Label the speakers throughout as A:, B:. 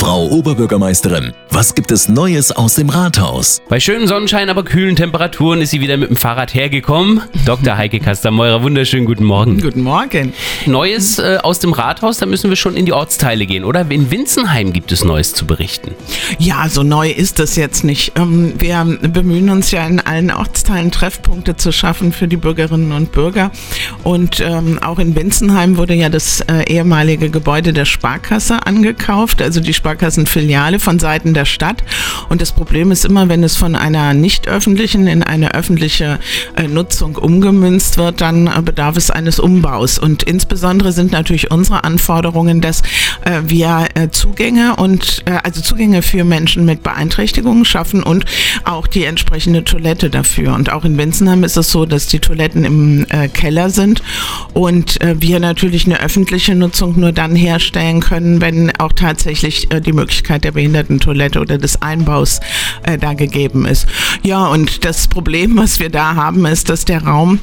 A: Frau Oberbürgermeisterin, was gibt es Neues aus dem Rathaus?
B: Bei schönem Sonnenschein, aber kühlen Temperaturen ist sie wieder mit dem Fahrrad hergekommen. Dr. Heike Kastermeurer, wunderschönen guten Morgen.
C: Guten Morgen.
B: Neues äh, aus dem Rathaus, da müssen wir schon in die Ortsteile gehen, oder? In Winzenheim gibt es Neues zu berichten.
C: Ja, so neu ist das jetzt nicht. Ähm, wir bemühen uns ja in allen Ortsteilen Treffpunkte zu schaffen für die Bürgerinnen und Bürger. Und ähm, auch in Winzenheim wurde ja das äh, ehemalige Gebäude der Sparkasse angekauft, also die Sparkassenfiliale von Seiten der Stadt. Und das Problem ist immer, wenn es von einer nicht öffentlichen in eine öffentliche äh, Nutzung umgemünzt wird, dann äh, bedarf es eines Umbaus. Und insbesondere sind natürlich unsere Anforderungen, dass äh, wir Zugänge und also Zugänge für Menschen mit Beeinträchtigungen schaffen und auch die entsprechende Toilette dafür. Und auch in Winzenheim ist es so, dass die Toiletten im Keller sind und wir natürlich eine öffentliche Nutzung nur dann herstellen können, wenn auch tatsächlich die Möglichkeit der Behindertentoilette oder des Einbaus äh, da gegeben ist. Ja, und das Problem, was wir da haben, ist, dass der Raum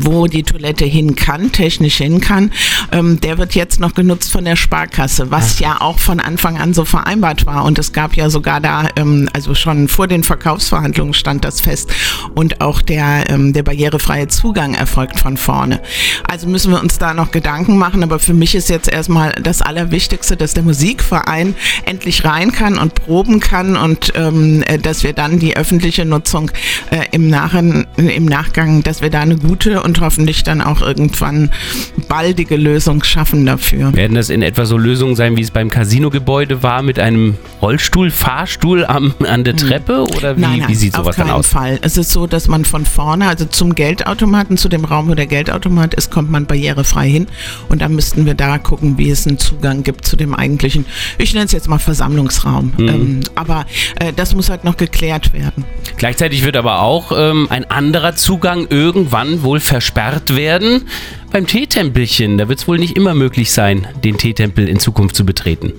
C: wo die Toilette hin kann, technisch hin kann, ähm, der wird jetzt noch genutzt von der Sparkasse, was ja auch von Anfang an so vereinbart war. Und es gab ja sogar da, ähm, also schon vor den Verkaufsverhandlungen stand das fest und auch der, ähm, der barrierefreie Zugang erfolgt von vorne. Also müssen wir uns da noch Gedanken machen, aber für mich ist jetzt erstmal das Allerwichtigste, dass der Musikverein endlich rein kann und proben kann und ähm, äh, dass wir dann die öffentliche Nutzung äh, im, Nachhinein, im Nachgang, dass wir da eine gute und hoffentlich dann auch irgendwann baldige Lösung schaffen dafür.
B: Werden das in etwa so Lösungen sein, wie es beim Casino-Gebäude war, mit einem Rollstuhl, Fahrstuhl am, an der Treppe? Oder wie,
C: nein, nein,
B: wie sieht sowas
C: auf keinen
B: dann aus?
C: Fall. Es ist so, dass man von vorne, also zum Geldautomaten, zu dem Raum, wo der Geldautomat ist, kommt man barrierefrei hin. Und dann müssten wir da gucken, wie es einen Zugang gibt zu dem eigentlichen, ich nenne es jetzt mal Versammlungsraum.
B: Mhm.
C: Ähm, aber äh, das muss halt noch geklärt werden.
B: Gleichzeitig wird aber auch ähm, ein anderer Zugang irgendwann wohl versperrt werden. Beim Teetempelchen, da wird es wohl nicht immer möglich sein, den Teetempel in Zukunft zu betreten.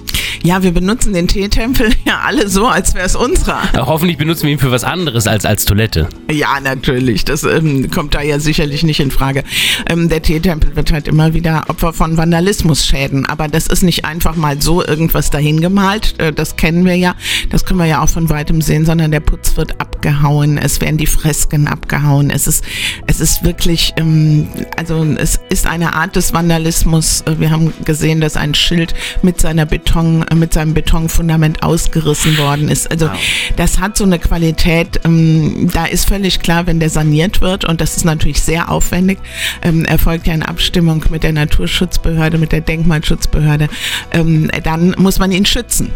C: Ja, wir benutzen den Teetempel ja alle so, als wäre es unserer.
B: Äh, hoffentlich benutzen wir ihn für was anderes als als Toilette.
C: Ja, natürlich. Das ähm, kommt da ja sicherlich nicht in Frage. Ähm, der Teetempel wird halt immer wieder Opfer von Vandalismusschäden. Aber das ist nicht einfach mal so irgendwas dahin gemalt. Äh, das kennen wir ja. Das können wir ja auch von weitem sehen, sondern der Putz wird abgehauen. Es werden die Fresken abgehauen. Es ist, es ist wirklich, ähm, also es ist eine Art des Vandalismus. Äh, Wir haben gesehen, dass ein Schild mit seiner Beton, mit seinem Betonfundament ausgerissen worden ist. Also das hat so eine Qualität, ähm, da ist völlig klar, wenn der saniert wird, und das ist natürlich sehr aufwendig, ähm, erfolgt ja in Abstimmung mit der Naturschutzbehörde, mit der Denkmalschutzbehörde, ähm, dann muss man ihn schützen.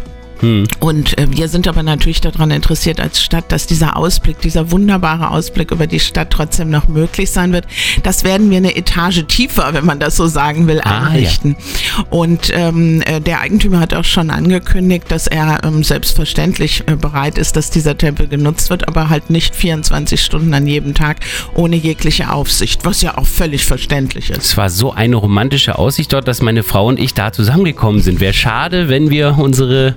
C: Und äh, wir sind aber natürlich daran interessiert als Stadt, dass dieser Ausblick, dieser wunderbare Ausblick über die Stadt trotzdem noch möglich sein wird. Das werden wir eine Etage tiefer, wenn man das so sagen will,
B: Ah,
C: einrichten. Und ähm, äh, der Eigentümer hat auch schon angekündigt, dass er ähm, selbstverständlich äh, bereit ist, dass dieser Tempel genutzt wird, aber halt nicht 24 Stunden an jedem Tag ohne jegliche Aufsicht, was ja auch völlig verständlich ist.
B: Es war so eine romantische Aussicht dort, dass meine Frau und ich da zusammengekommen sind. Wäre schade, wenn wir unsere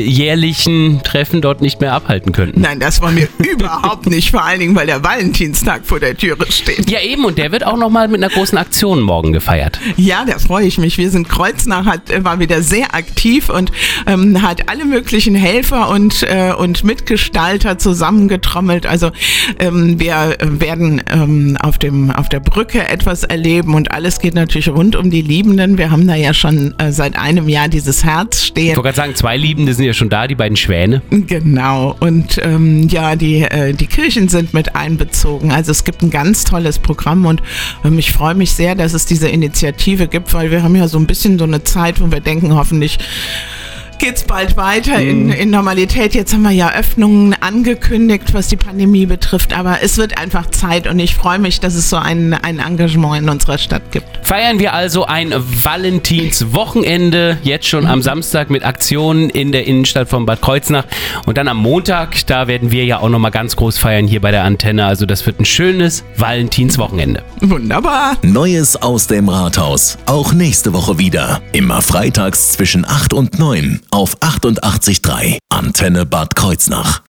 B: jährlichen Treffen dort nicht mehr abhalten könnten.
C: Nein, das war mir überhaupt nicht, vor allen Dingen, weil der Valentinstag vor der Türe steht.
B: Ja, eben, und der wird auch nochmal mit einer großen Aktion morgen gefeiert.
C: Ja, da freue ich mich. Wir sind Kreuznach, hat, äh, war wieder sehr aktiv und ähm, hat alle möglichen Helfer und, äh, und Mitgestalter zusammengetrommelt. Also ähm, wir äh, werden ähm, auf, dem, auf der Brücke etwas erleben und alles geht natürlich rund um die Liebenden. Wir haben da ja schon äh, seit einem Jahr dieses Herz
B: Ich
C: stehen.
B: wollte gerade sagen, zwei Liebende sind ja schon da, die beiden Schwäne.
C: Genau. Und ähm, ja, die, äh, die Kirchen sind mit einbezogen. Also es gibt ein ganz tolles Programm und ähm, ich freue mich sehr, dass es diese Initiative gibt, weil wir haben ja so ein bisschen so eine Zeit, wo wir denken, hoffentlich geht's bald weiter in, in Normalität. Jetzt haben wir ja Öffnungen angekündigt, was die Pandemie betrifft, aber es wird einfach Zeit und ich freue mich, dass es so ein, ein Engagement in unserer Stadt gibt.
B: Feiern wir also ein Valentinswochenende, jetzt schon am Samstag mit Aktionen in der Innenstadt von Bad Kreuznach. Und dann am Montag, da werden wir ja auch nochmal ganz groß feiern hier bei der Antenne. Also das wird ein schönes Valentinswochenende.
C: Wunderbar.
A: Neues aus dem Rathaus. Auch nächste Woche wieder. Immer freitags zwischen 8 und 9 auf 88.3 Antenne Bad Kreuznach.